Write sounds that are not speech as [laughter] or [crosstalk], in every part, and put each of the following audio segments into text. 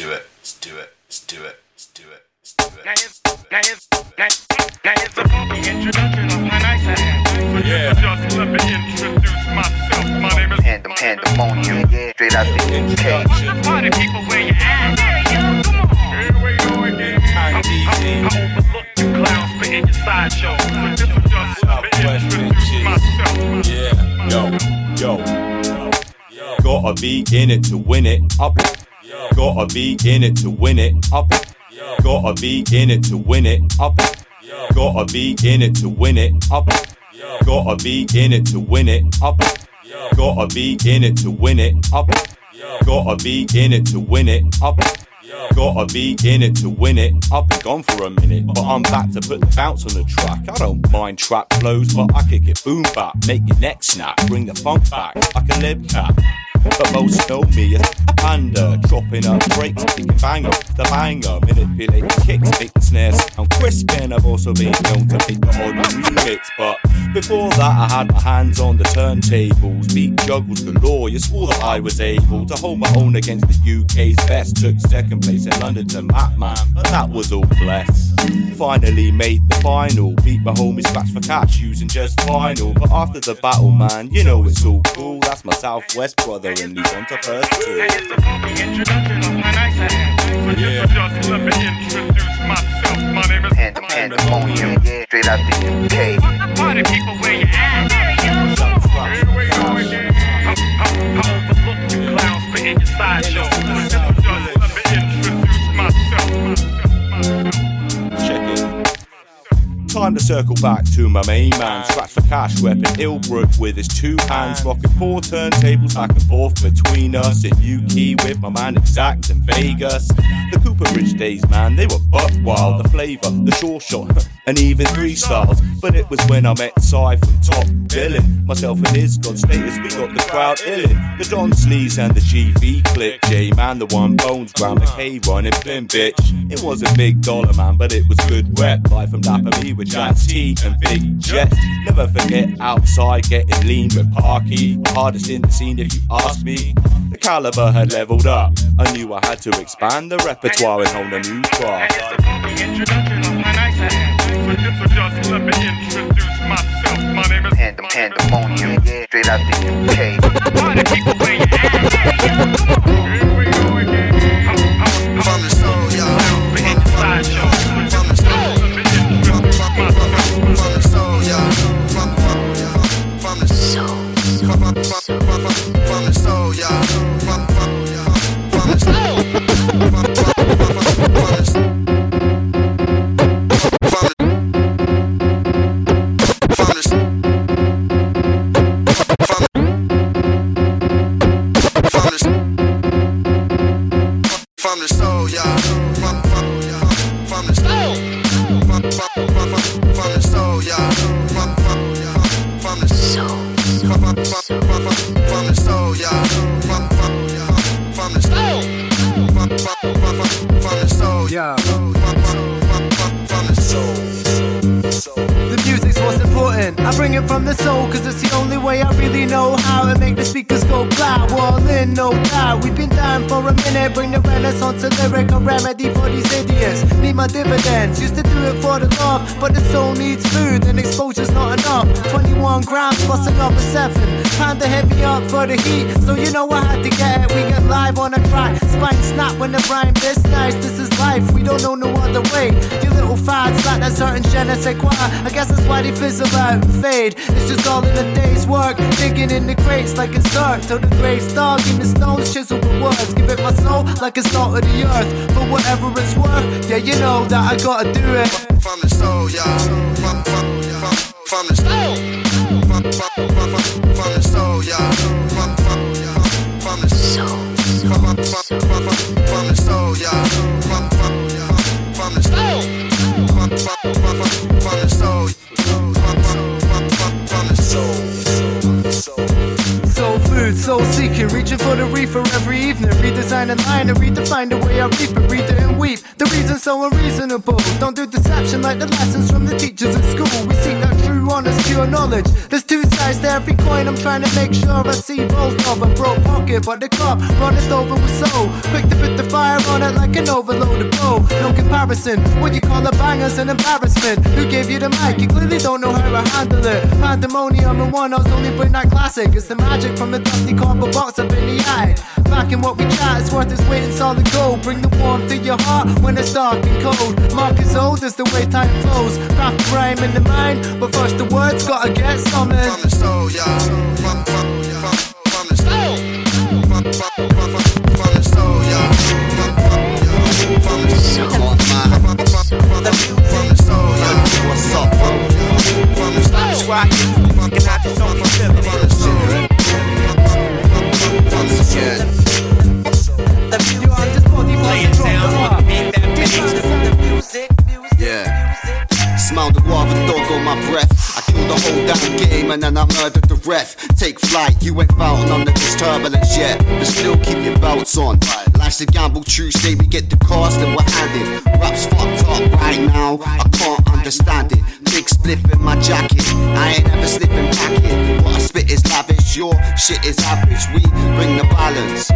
do it, let's do it, let's do it, let's do it, let's do it. Now here's, now here's, now, now here's a funky introduction of my nice ass. Yeah. Just let me introduce myself. My name is Pandem- pandemonium, yeah, straight out the UK. Party people, where you at? Come on. Here we go again. Time I, I, easy. I overlook you clowns spitting your sideshow. But this is just let me Southwest introduce bitches. myself. Yeah, yo, yo. Gotta be in it to win it. Up. Gotta be in it to win it. Up. Gotta be in it to win it. Up. Gotta be in it to win it. Up. Gotta be in it to win it. Up. Gotta be in it to win it. Up. Gotta be in it to win it. Up. Gotta be in it to win it. I've been gone for a minute, but I'm back to put the bounce on the track. I don't mind trap flows, but I kick it boom back, make your neck snap, bring the funk back like a lib cat. But most know me as a panda, chopping up breaks, bang off the banger, manipulating kicks, make the snare sound crisp. And I've also been known to make the odd remix, but before that I had my hands on the turntables, beat juggles galore. You swore that I was able to hold my own against the UK's best. Took second place in London to Matman, but that was all bless. Finally made the final, beat my homies Scratch for Cash using just vinyl. But after the battle, man, you know it's all cool. That's my Southwest brother, and he's on to first two. Now here's a funky introduction of my nice ass. So Yeah. just let me introduce myself. My name is Pandem- pandemonium, yeah, straight out the UK. Party people, where you at? Here we go again. I, I, I overlook you clowns spitting your sideshow. Just let me introduce Time to circle back to my main man, Scratch for Cash, repping Ilbrook with his two hands, rocking four turntables back and forth between us in UK with my man Exact and Vegas. The Cooper Ridge days, man, they were buck wild. The flavour, the short shot, [laughs] and even three stars. But it was when I met Cy from Top Billing. Myself and his God status, we got the crowd illin'. The Don Sleeves and the GV click. J man, the one bones, Brown McKay running Blim bitch. It was a big dollar man, but it was good rep. Life from Dapper Me with Jazz T and Big Jet. Never forget outside getting lean with Parky. Hardest in the scene if you ask me. The caliber had leveled up. I knew I had to expand the repertoire and hold a new craft. Now here's a funky introduction of my nice ass. So just, so just let me introduce myself. My name is Pandem- pandemonium, yeah, straight out the UK. Other way. Little fads like that certain je ne sais quoi. I guess that's why they fizzle out and fade. It's just all in a day's work. Digging in the crates like it's dirt. Till the grave's dug in the stones, chisel with words. Give it my soul like it's not of the earth. For whatever it's worth, yeah, you know that I gotta do it. From the soul, y'all. From, from, from, from the soul. From, from, from, from, from the soul, y'all. From, from, from the soul. From, from, from, from, from the soul, y'all. From, the soul. From soul. Seeking. reaching for the reefer every evening. Redesign a line and redefine the way I reap it, read it and weep. The reason's so unreasonable. Don't do deception like the lessons from the teachers at school. We seek that true, honest, pure knowledge. There's two sides to every coin. I'm trying to make sure I see both of them. Broke pocket, but the cop runneth over with soul. Quick to put the fire on it like an overloaded bow. No comparison. What you call a banger's an embarrassment. Who gave you the mic? You clearly don't know how to handle it. Pandemonium and one, I only bring that classic. It's the magic from the dusty cardboard box up in the eye. Back in what we chat, it's worth its weight in solid gold. Bring the warmth to your heart when it's dark and cold. Mark is old as the way time flows. Craft the rhyme in the mind, but first the words gotta get summoned. From the soul, y'all. From, from, from, from the soul. From, from, from, from, from the soul, y'all. From, from, from the soul. From, from, from, from the Once again, You are just body lay it down on the. Yeah. Smell the guava dog on my breath. I kill the whole damn game and then I murdered the ref. Take flight, you ain't found of this turbulence yet. But still keep your belts on. Life's a gamble, true. Say we get the cars that we're handed. Rap's fucked up right now. I can't understand it. Big spliff in my jacket. I ain't ever slipping packet. What I spit is lavish. Your shit is average. We bring the balance.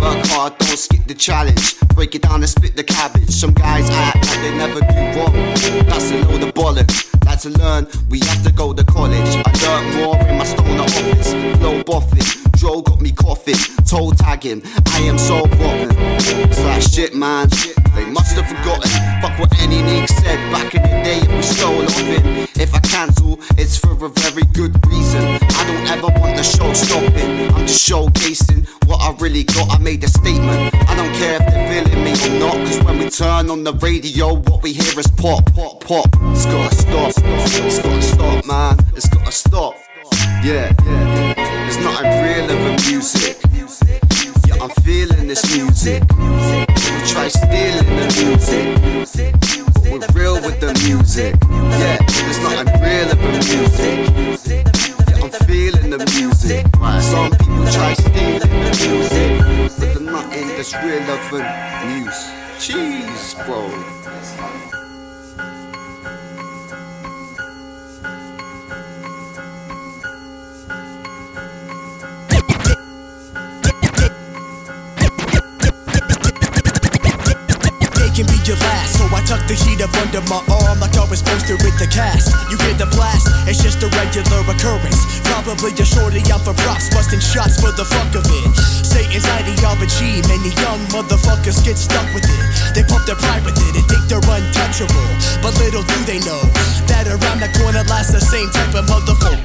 Work hard, don't skip the challenge. Break it down and split the cabbage. Some guys act like they never do wrong. That's a load of bollocks. Like to learn, we have to go to college. I learned more in my stoner office. Flow boffin. Joe got me coughing, toe tagging. I am so rotten. It's shit, man. They must have forgotten. Fuck what any Nick said back in the day. If we stole off him, if I cancel, it's for a very good reason. I don't ever want the show stopping. I'm just showcasing what I really got. I made a statement. I don't care if they're feeling me or not. Cause when we turn on the radio, what we hear is pop, pop, pop. It's gotta stop. It's gotta stop, man. It's gotta stop. Yeah, yeah. There's nothing real of music. I'm feeling this music. We try stealing the music. But we're real with the music. Yeah, there's nothing real of music. Yeah, I'm feeling the music. Some people try stealing the music. But there's nothing that's real of music. Jeez, bro. Under my arm like I was supposed to with the cast. You hear the blast, it's just a regular occurrence. Probably a shorty out for props, busting shots for the fuck of it. Satan's ideology, many young motherfuckers get stuck with it. They pump their pride with it and think they're untouchable. But little do they know that around the corner lies the same type of motherfucker.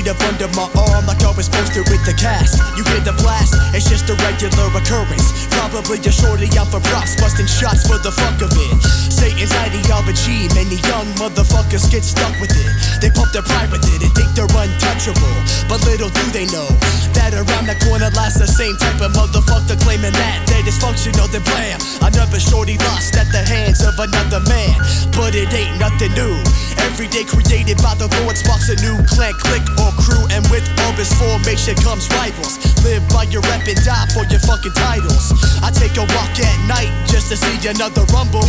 Heat up under my arm like I was supposed to with the cast. You hear the blast, it's just a regular occurrence. Probably a shorty out for props, busting shots for the fuck of it. Satan's ideology, many young motherfuckers get stuck with it. They pump their pride with it and think they're untouchable. But little do they know that around the corner lies the same type of motherfucker claiming that they're dysfunctional, then blam. Another shorty lost at the hands of another man. But it ain't nothing new. Every day created by the Lord sparks a new clan, click or crew, and with all this formation comes rivals. Live by your rep and die for your fucking titles. I take a walk at night just to see another rumble.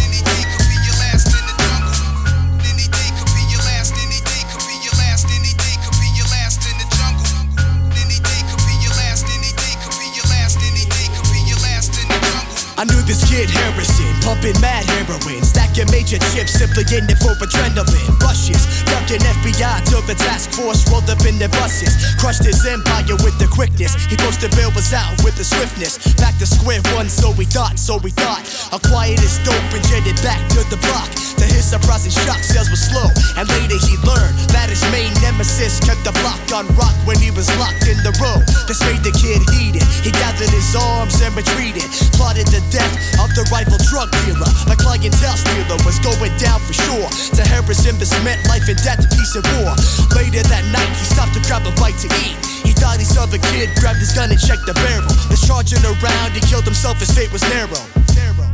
I knew this kid Harrison, pumping mad heroin, stacking major chips, simply in it for adrenaline. Rushes, ducking FBI till the task force rolled up in their buses. Crushed his empire with the quickness. He posted bail was out with the swiftness. Back to square one, so we thought, so we thought. Acquired his dope and jetted back to the block. To his surprising shock, sales were slow, and later he learned that his main nemesis kept the block on rock when he was locked in the room. This made the kid heated. He gathered his arms and retreated. Plotted the death of the rival drug dealer. The clientele stealer was going down for sure. To Harrison, this meant life and death, peace and war. Later that night, he stopped to grab a bite to eat. He thought he saw the kid, grabbed his gun and checked the barrel. Discharging around, he killed himself, his fate was narrow. narrow.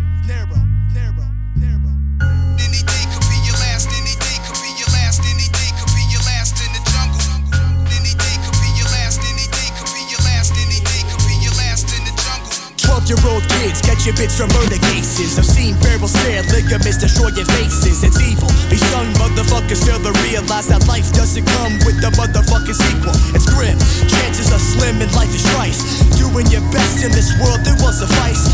Your bits from murder cases. I've seen barrels tear ligaments, destroying faces. It's evil. These young motherfuckers fail to realize that life doesn't come with the motherfucking sequel. It's grim. Chances are slim and life is rice. Doing your best in this world, it will suffice.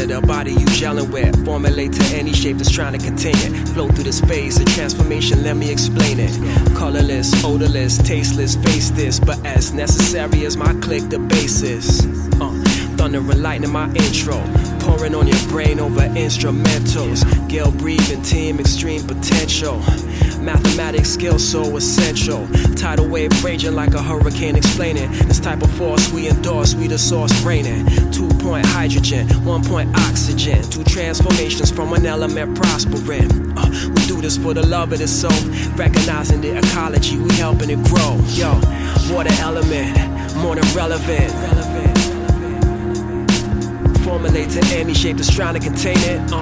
Of the body you gelling with. Formulate to any shape that's trying to contain it. Flow through this phase of transformation, let me explain it. Colorless, odorless, tasteless, face this. But as necessary as my click, the basis. Uh, thunder and lightning, my intro. Pouring on your brain over instrumentals. Gale breathing, team, extreme potential. Mathematics skill so essential. Tidal wave raging like a hurricane explaining. This type of force we endorse, we the source raining. Two point hydrogen, one point oxygen. Two transformations from one element prospering. Uh, we do this for the love of the soul. Recognizing the ecology, we helping it grow. Yo, water element, more than relevant. Formulate to any shape that's trying to contain it. Uh,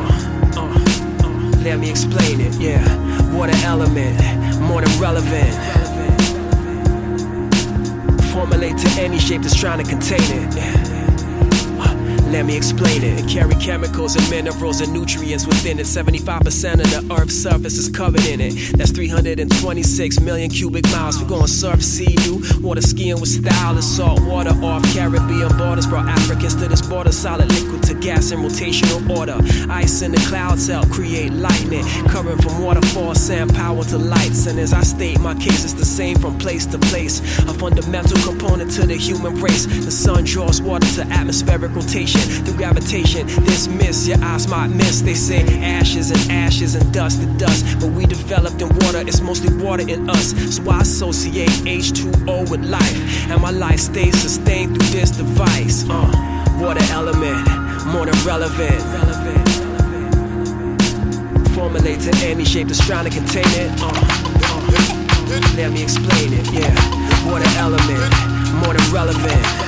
uh, uh, let me explain it, yeah. Water element, more than relevant. Formulate to any shape that's trying to contain it. Let me explain it. It carry chemicals and minerals and nutrients within it. 75% of the Earth's surface is covered in it. That's 326 million cubic miles. We're going surf, sea, you water skiing with style and salt water off Caribbean borders. Brought Africans to this border, solid liquid to gas in rotational order. Ice in the clouds help create lightning. Current from waterfalls, sand power to lights. And as I state, my case is the same from place to place. A fundamental component to the human race. The sun draws water to atmospheric rotation through gravitation. This mist, your eyes might miss. They say ashes and ashes and dust to dust. But we developed in water, it's mostly water in us. So I associate H2O with life. And my life stays sustained through this device. Uh, water element, more than relevant. Formulate to any shape that's trying to contain it. Uh, uh, let me explain it, yeah. Water element, more than relevant.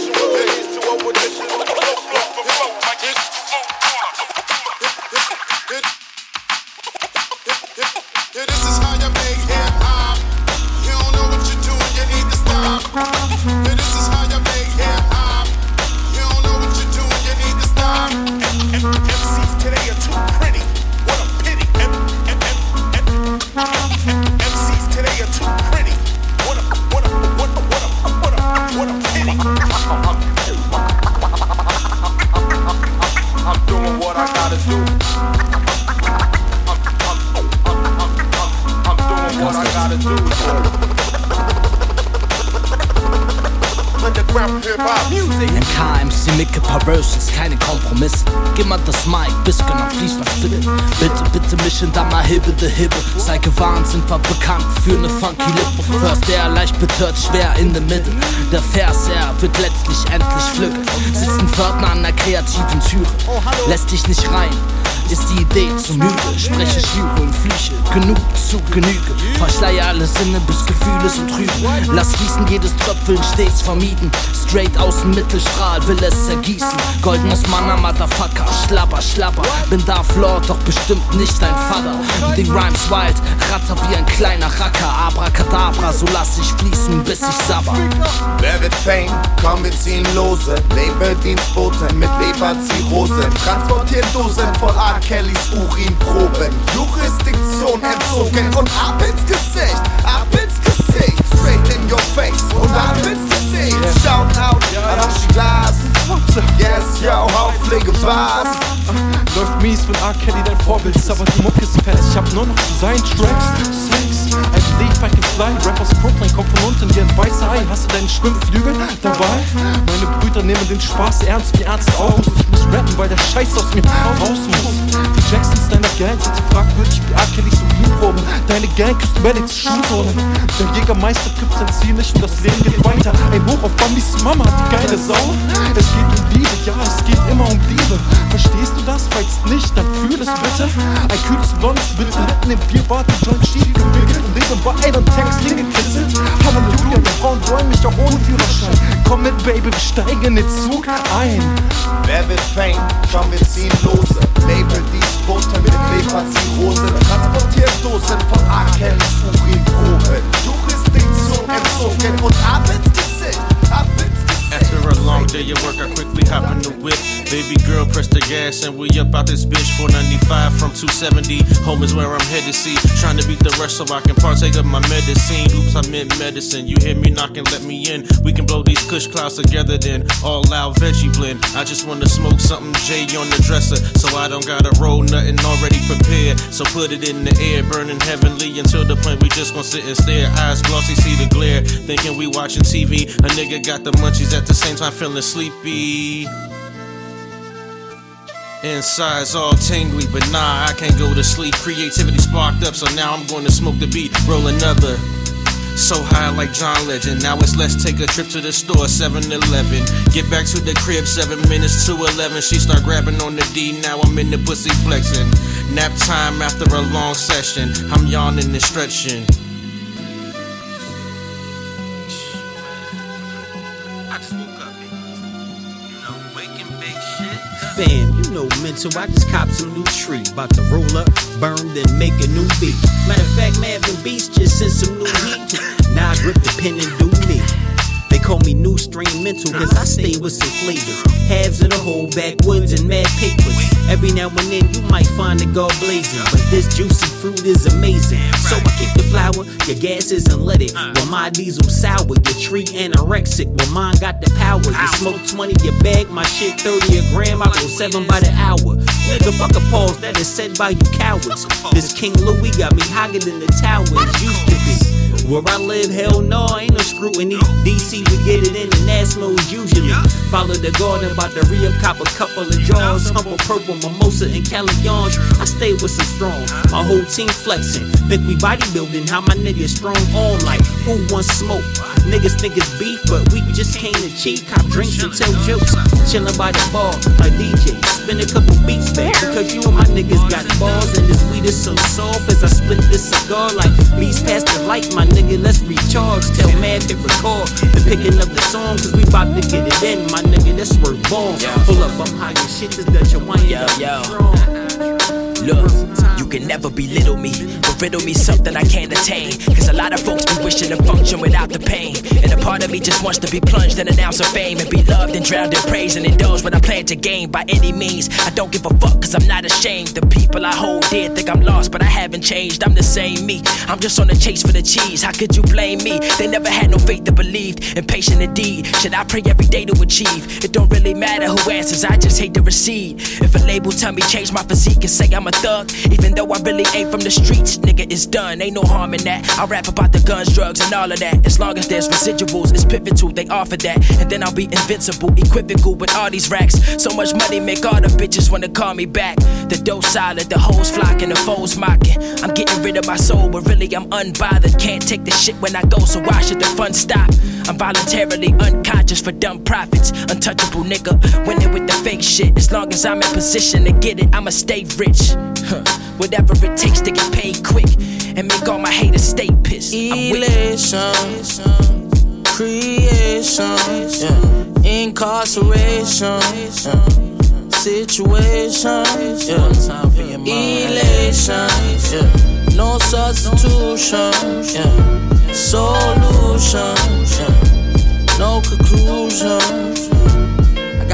Bitte, mischen da mal Hibbe de Hibbe. Sei gewarnt, sind wir bekannt für ne funky Lippe. First der leicht betört, schwer in der Mitte. Der Vers, er wird letztlich endlich pflücken. Sitzt ein Pförtner an der kreativen Türe. Lässt dich nicht rein. Ist die Idee zu müde. Spreche, schwüre und flieche, genug zu Genüge. Verschleier alle Sinne, bis Gefühle sind trüben. Lass fließen, jedes Tröpfeln stets vermieden. Straight aus dem Mittelstrahl will es ergießen. Goldenes Manna, Motherfucker, schlapper, schlapper. Bin da Lord, doch bestimmt nicht dein Vater. Die Rhymes wild, ratter wie ein kleiner Racker. Abracadabra, so lass ich fließen, bis ich sabber. Wer wird Fame? Komm, wir ziehen lose. Labeldienstboten mit Leberzirrhose. Transportieren Dosen voll R. Kellys Urinproben. Jurisdiktion entzogen und ab ins Gesicht. Ab ins Gesicht. Straight in your face und ab ins Gesicht. Shout out an Aschi Glas. Yes, yo, Hauptpflegebars. Läuft mies von R. Kelly, dein Vorbild ist aber die Mucke ist fett. Ich hab nur noch zu seinen Tracks. Sex, I believe I can fly. Rap aus Brooklyn kommt von unten wie ein weißer Ei. Hast du deinen Schwimmflügel dabei? Meine Brüder nehmen den Spaß ernst wie Ärzte aus. Ich muss rappen, weil der Scheiß aus mir raus muss. Die Jacksons deiner Gang sind so fragwürdig wie R. Kellys Urinproben. Deine Gang küsst Medics Schuhsohlen. Der Jägermeister trifft sein Ziel nicht und das Leben geht weiter. Ein Hoch auf Bambis Mama, die geile Sau. Es geht um Liebe, ja, es geht immer um Liebe. Verstehst du das? Falls nicht, dann fühl es bitte. Ein kühles blondes bitte im Bierbad, die Joint schief gewickelt und leben bei einem Tanks Linge kitzelt. Halleluja, die Frauen wollen mich auch ohne Führerschein. Komm mit, Baby, wir steigen in den Zug ein. Wer wird Fame? Komm, wir ziehen lose. Labeldienstboten mit Leberzirrhose. Transportieren Dosen von. Kellys Urinproben. Jurisdiktion entzogen und ab After a long day of work, I quickly hop in the whip. Baby girl, press the gas, and we up out this bitch. 495 from 270. Home is where I'm headed. See, trying to beat the rush so I can partake of my medicine. Oops, I meant medicine. You hear me knocking, let me in. We can blow these kush clouds together, then all out veggie blend. I just wanna smoke something J on the dresser, so I don't gotta roll nothing already prepared. So put it in the air, burning heavenly until the point we just gonna sit and stare. Eyes glossy, see the glare. Thinking we watching TV. A nigga got the munchies at the same time feeling sleepy. Inside's all tingly, but nah, I can't go to sleep. Creativity sparked up, so now I'm going to smoke the beat, roll another. So high like John Legend. Now it's let's take a trip to the store, 7 Eleven. Get back to the crib, 7 minutes to 11. She start grabbing on the D, now I'm in the pussy flexing. Nap time after a long session. I'm yawning and stretching. Fam, you know mental. I just copped some new tree. About to roll up, burn, then make a new beat. Matter of fact, Mavin Beast just sent some new heat. [laughs] Now I grip the pen and do me new stream mental, cause I stay with some flavors. Halves of the whole backwoods and mad papers. Every now and then you might find the guard blazing. But this juicy fruit is amazing. So I keep the flour, your gas is unleaded. While my diesel sour, your tree anorexic. While mine got the power. You smoke 20 a bag, my shit 30 a gram. I go 7 by the hour. Nigga, fuck a pause, that is said by you cowards. This King Louis got me higher than the towers used to be. Where I live, hell no, ain't no scrutiny. DC, we get it in the international usually. Follow the garden, about to re up, cop a couple of jars. Humble purple, mimosa, and calaillons. I stay with some strong, my whole team flexing. Think we bodybuilding, how my niggas strong on like who wants smoke? Niggas think it's beef, but we just came to cheat, cop drinks and tell jokes. Chillin' by the bar, like DJ. Spin a couple beats back because you and my niggas got balls, and this weed is so soft as I split this cigar like beats past the light, my nigga. Let's recharge. Tell Mad to record the picking up the song, cause we bout to get it in, my nigga. That's where bomb. Pull up, I'm high as shit, this Dutch Hawaiian. Yo, yo. Look, you can never belittle me, but riddle me something I can't attain. Cause a lot of folks be wishing to function without the pain. And a part of me just wants to be plunged in an ounce of fame and be loved and drowned in praise and indulge when I plan to gain by any means. I don't give a fuck cause I'm not ashamed. The people I hold dear think I'm lost, but I haven't changed. I'm the same me. I'm just on the chase for the cheese. How could you blame me? They never had no faith or believed. Impatient indeed. Should I pray every day to achieve? It don't really matter who answers, I just hate to receive. If a label tell me change my physique and say I'm a a thug. Even though I really ain't from the streets, nigga, it's done. Ain't no harm in that. I rap about the guns, drugs, and all of that. As long as there's residuals, it's pivotal. They offer that. And then I'll be invincible, equivocal with all these racks. So much money make all the bitches wanna call me back. The dough solid, the hoes flocking, the foes mocking. I'm getting rid of my soul, but really I'm unbothered. Can't take the shit when I go, so why should the fun stop? I'm voluntarily unconscious for dumb profits. Untouchable nigga, winning with the fake shit. As long as I'm in position to get it, I'ma stay rich. Huh. Whatever it takes to get paid quick and make all my haters stay pissed. I'm with it. Elation, creation, yeah. incarceration, yeah. situation, yeah. elation, yeah. no substitution, yeah. solution, yeah. no conclusion.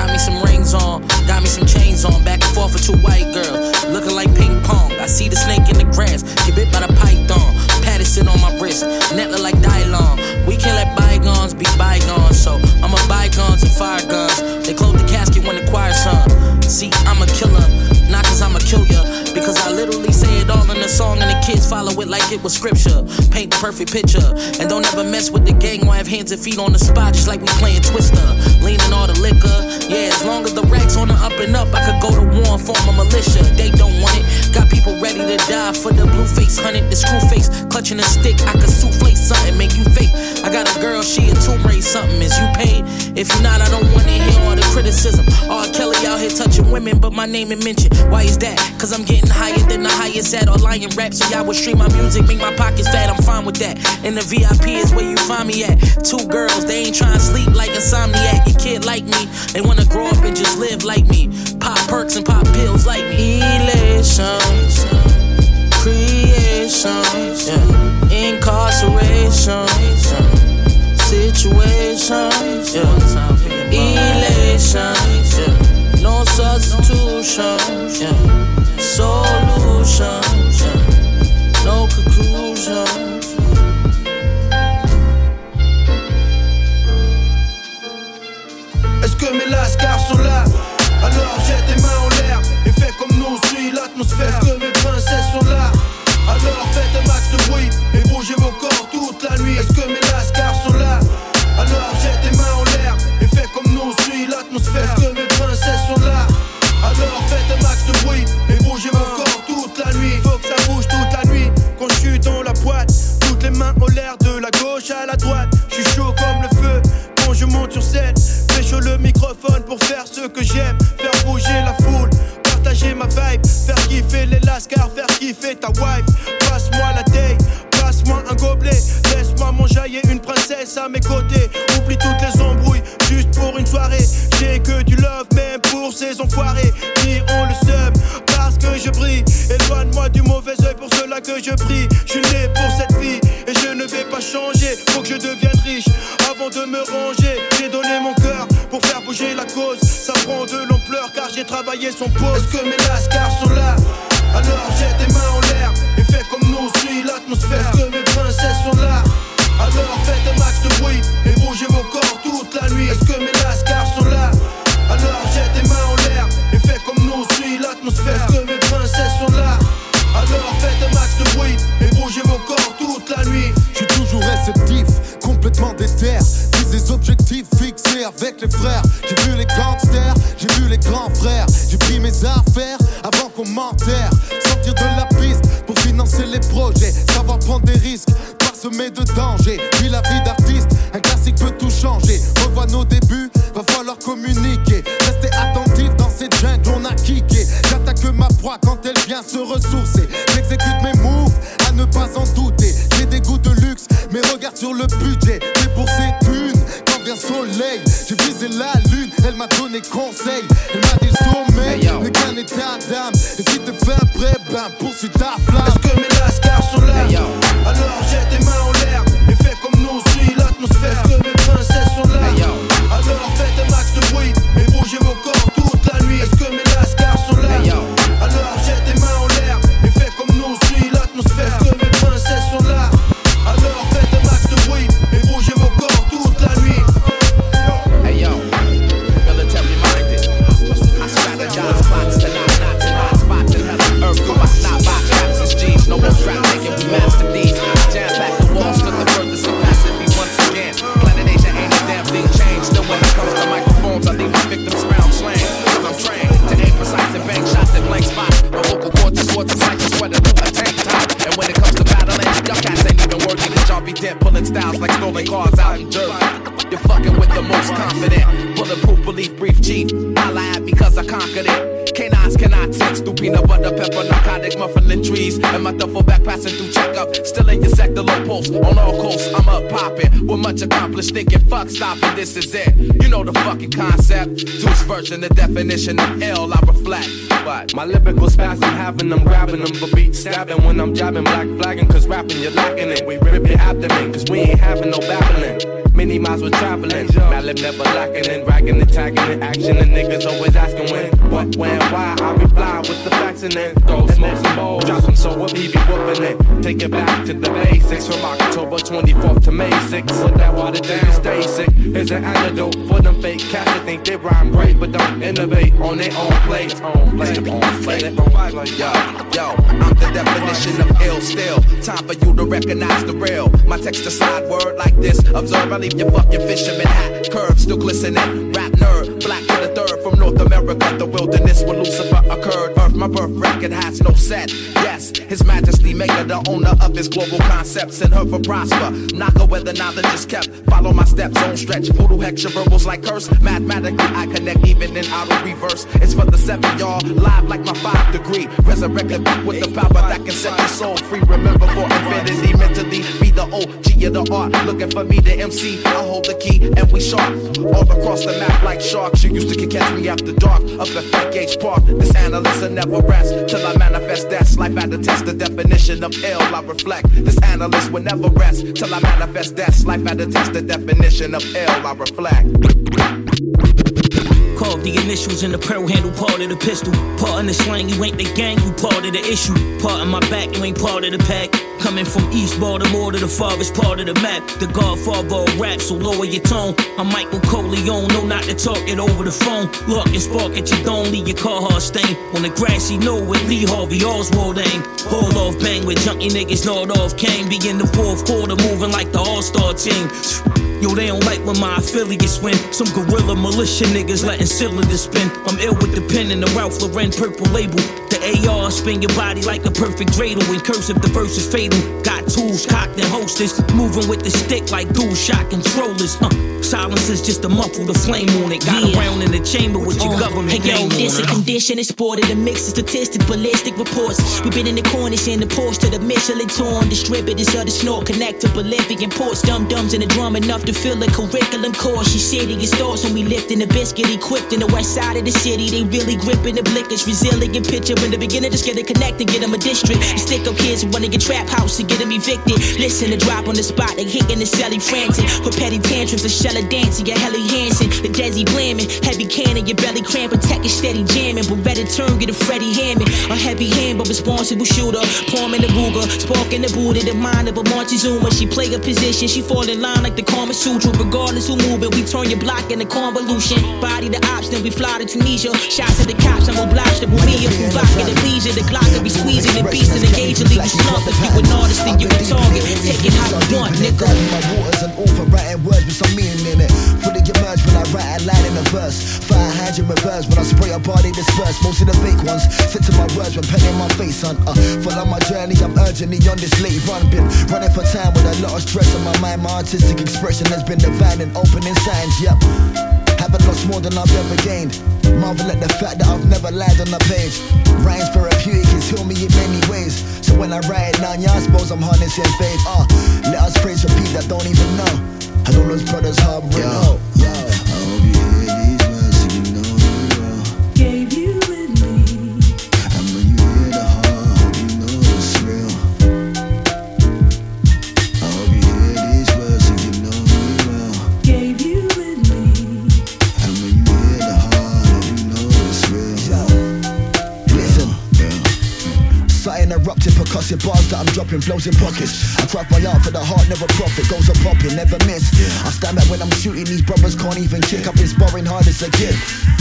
Got me some rings on, got me some chains on, back and forth with two white girls, looking like ping pong. I see the snake in the grass, get bit by the python. Patterson on my wrist, net look like Dylon. We can't let bygones be bygones, so I'm a bygones and fire guns. They close the casket when the choir sung. See, I'm a killer, not cause I'm a kill ya, because I literally say it all in the song and the kids follow it like it was scripture. Paint the perfect picture, and don't ever mess with the gang or have hands and feet on the spot, just like we playing Twister. Clutching a stick. I could souffle something, make you fake. I got a girl, she a tomb raise something. Is you paid? If you not, I don't wanna hear all the criticism. R. Kelly out here touching women, but my name ain't mentioned. Why is that? Cause I'm getting higher than the highest at all lying rap. So y'all would stream my music, make my pockets fat. I'm fine with that. And the VIP is where you find me at. Two girls, they ain't trying to sleep like insomniac. A kid like me, they wanna grow up and just live like me. Pop perks and pop pills like me. Elation, creation, yeah. incarceration, yeah. situation, yeah. elation, yeah. no substitution, yeah. solution, yeah. conclusion. Est-ce que mes lascars sont là? Alors jette tes car j'ai travaillé son pause. Est-ce que mes lascars sont là Alors jette tes mains en l'air et fais comme nous, suis l'atmosphère. Est-ce que mes princesses sont là? Alors faites un max de bruit et bougez vos corps toute la nuit. Est-ce que mes lascars sont là? Alors jette tes mains en l'air et fais comme nous, suis l'atmosphère. Est-ce que mes princesses sont là? Alors faites un max de bruit et bougez vos corps toute la nuit. Je suis toujours réceptif, complètement déter. Vise des objectifs fixés avec les frères. J'ai vu les pour si pepper, narcotic, muffling trees. And my duffel back passing through checkup. Still in your sector, low pulse. On all coasts, I'm up popping. With much accomplished thinking, fuck stopping, this is it. You know the fucking concept. Deuce version, the definition of ill, I reflect. But My lyrical spasm having them grabbing them for beats stabbing when I'm jabbing black flagging cause rapping you're lacking it. We rip your abdomen cause we ain't having no babbling. Many miles we're traveling. Malib never lacking and tagging in action and niggas always asking when, what, when, why. I reply with the facts and then throw smoke some balls. Drop them so we'll be whooping it. Take it back to the basics from October 24th to May 6th. Put that water down, stay sick. Here's an antidote for them fake cats that think they rhyme great but don't innovate on their own place. On place, on place. Yo, yo, I'm the definition of ill still. Time for you to recognize the real. My text to side word like this. Observe, I leave your fucking fisherman hat. Curve still glistening. Rap nerd, black to the third from North America. The wilderness where Lucifer occurred. Earth, my birth record has no set. Yes, His Majesty maker, the owner of his global concepts. And her for prosper. Knock where the knowledge is kept. Follow my steps on stretch. Voodoo hexture verbals like curse. Mathematically, I connect even in outer reverse. It's for the seven, y'all. Live like my five degree. Resurrected back with the power that can set your soul free. Remember for infinity, mentally be the OG of the art. Looking for me, the MC. I hold the key and we sharp. All across the map like sharks. You used to catch me after dark. Up at Frank H Park. This analyst will never rest till I manifest that's life at the test. The definition of ill I reflect. This analyst will never rest till I manifest that's life at the test. The definition of ill I reflect. The initials in the pearl handle, part of the pistol. Part in the slang, you ain't the gang, you part of the issue. Part in my back, you ain't part of the pack. Coming from East Baltimore to the farthest part of the map. The godfather of rap, so lower your tone. I'm Michael Corleone, no not to talk it over the phone. Lock and spark at your dome, leave your car hard stain. On the grassy knoll with Lee Harvey Oswald aim. Hold off bang with junkie niggas, gnawed off cane. Be in the fourth quarter, moving like the all-star team. Yo, they don't like when my affiliates win. Some guerrilla militia niggas letting spin. I'm ill with the pen and the Ralph Lauren purple label. AR spin your body like a perfect dreidel. In cursive, the verse is fatal. Got tools cocked and hostess. Moving with the stick like dual shot controllers. Huh. Silence is just to muffle the flame on it. Got Yeah. around in the chamber with your Uh, government Hey yo, this a condition, it's sported, a mix of statistics, ballistic reports. We've been in the corners and the ports to the Michelin torn. Distributors of the snort connect to Bolivian ports. Dum dums in the drum enough to fill a curriculum course. She serious thoughts when we lifting the biscuit equipped in the west side of the city. They really gripping the blickers, resilient picture in the beginning. Just get it connected, get them a district. The stick up kids who wanna get trap house and get them evicted. Listen to drop on the spot, they hitting the celly frantic. For petty tantrums, a shell of dancing, your Helly Hansen. The Desi blaming, heavy cannon, your belly cramp, protect it steady jamming. But better turn, get a Freddie Hammond. A heavy hand, but responsible shooter. Palm in the booger, spark in the Buddha, the mind of a Montezuma. She play a position, she fall in line like the Kama Sutra. Regardless who move it, we turn your block into convolution. Body the ops, then we fly to Tunisia. Shots at the cops, I'm obliged to me a provocative leisure. The Glock to be squeezing the and engage and leave you slump. If you an artist, then you can target. Take it how you want, nigga. my waters and all for writing words with some meaning in it. Fully emerge when I write a line in a verse. Fire hand in reverse when I spray a body disperse. Most of the fake ones sit to my words when pen in my face, on. Uh, follow my journey, I'm urgently on this late run. Been running for time with a lot of stress on my mind. My artistic expression has been divine and opening signs, yep. Haven't lost more than I've ever gained. Marvel at the fact that I've never lied on a page. Rhymes therapeutic, it's heal me in many ways. So when I write it down, yeah, I suppose I'm harnessing faith. Uh, let us praise for people that don't even know. And all those brothers harboring hope. Yo, I erupting, bars that I'm dropping, flows in pockets. I craft my art for the heart, never profit. Goes on popping, never miss. I stand back when I'm shooting, these brothers can't even kick. I've been sparring hard as a kid.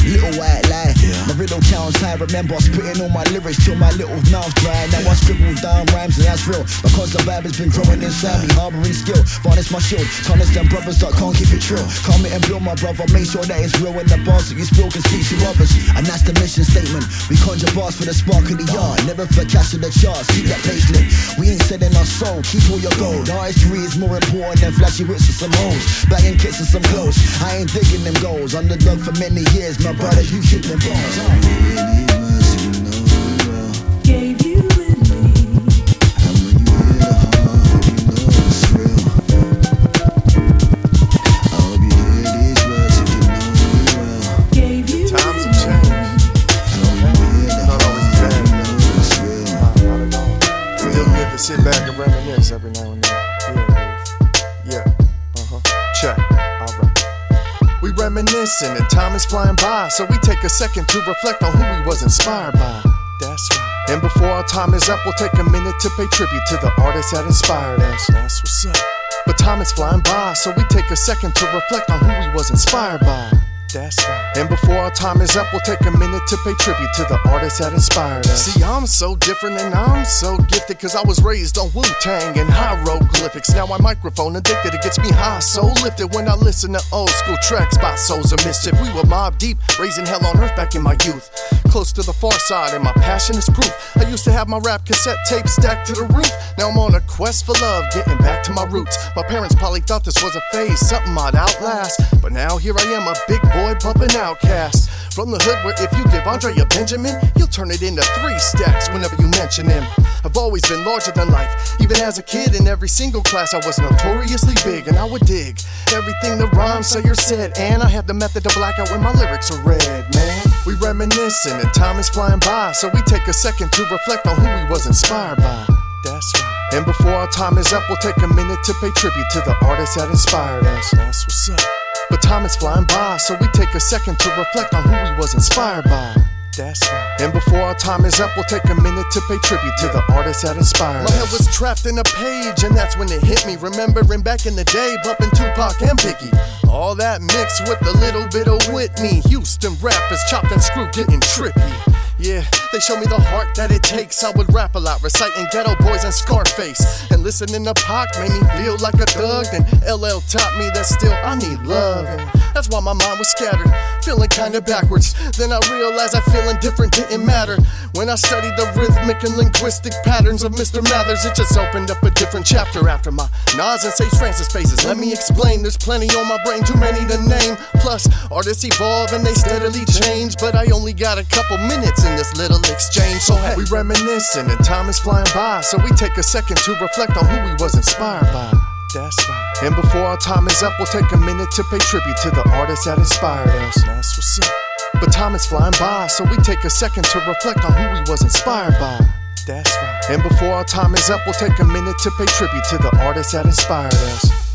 Little white lie, my riddle counts high. Remember, I spitting all my lyrics till my little mouth dry. Now I scribble down rhymes, and that's real. Because the vibe has been growing inside me, harboring skill. Varnish my shield, tarnish them brothers that can't keep it true. Calm it and build my brother, make sure that it's real. And the bars that you spill can speak to others. And that's the mission statement. We conjure bars for the spark of the yard, never for cash in the chart. bars, keep that place lit. We ain't selling our soul, keep all your gold. Artistry is more important than flashy whips and some hoes. Bagging kits and some clothes. I ain't digging them goals. Underdog for many years, my brother, you keep them balls. And time is flying by, so we take a second to reflect on who we was inspired by. That's right. And before our time is up, we'll take a minute to pay tribute to the artists that inspired us. That's what's up. But time is flying by, so we take a second to reflect on who we was inspired by. That's right. And before our time is up, we'll take a minute to pay tribute to the artists that inspired us. See, I'm so different and I'm so gifted, cause I was raised on Wu Tang and hieroglyphics. Now my microphone addicted, it gets me high, so lifted when I listen to old school tracks by Souls of Mischief. We were Mobb Deep, raising hell on earth back in my youth. Close to the Pharcyde, and my passion is proof. I used to have my rap cassette tape stacked to the roof. Now I'm on a quest for love, getting back to my roots. My parents probably thought this was a phase, something I'd outlast. But now here I am, a big boy bumping OutKast. From the hood where if you give Andre a Benjamin, he'll turn it into three stacks whenever you mention him. I've always been larger than life. Even as a kid, in every single class, I was notoriously big, and I would dig everything the rhyme sayer said. And I had the method to black out when my lyrics are read, man. We reminiscing, and time is flying by, so we take a second to reflect on who we was inspired by. That's right. And before our time is up, we'll take a minute to pay tribute to the artists that inspired us. That's what's up. But time is flying by, so we take a second to reflect on who we was inspired by. That's right. And before our time is up, we'll take a minute to pay tribute to the artists that inspired us. My head was trapped in a page, and that's when it hit me. Remembering back in the day, bumping Tupac and Biggie. All that mixed with a little bit of Whitney. Houston rappers chopped and screwed, getting trippy. Yeah, they show me the heart that it takes. I would rap a lot, reciting Geto Boys and Scarface. And listening to Pac made me feel like a thug. Then LL taught me that still I need love. And that's why my mind was scattered, feeling kinda backwards. Then I realized I feeling different didn't matter. When I studied the rhythmic and linguistic patterns of Mr. Mathers, it just opened up a different chapter after my Nas and Sage Francis phases. Let me explain, there's plenty on my brain, too many to name. Plus, artists evolve and they steadily change, but I only got a couple minutes in this little exchange. So hey, we reminiscing and time is flying by, so we take a second to reflect on who we was inspired by. That's right. And before our time is up, we'll take a minute to pay tribute to the artists that inspired us. That's what's up. But time is flying by, so we take a second to reflect on who we was inspired by. That's right. And before our time is up, we'll take a minute to pay tribute to the artists that inspired us.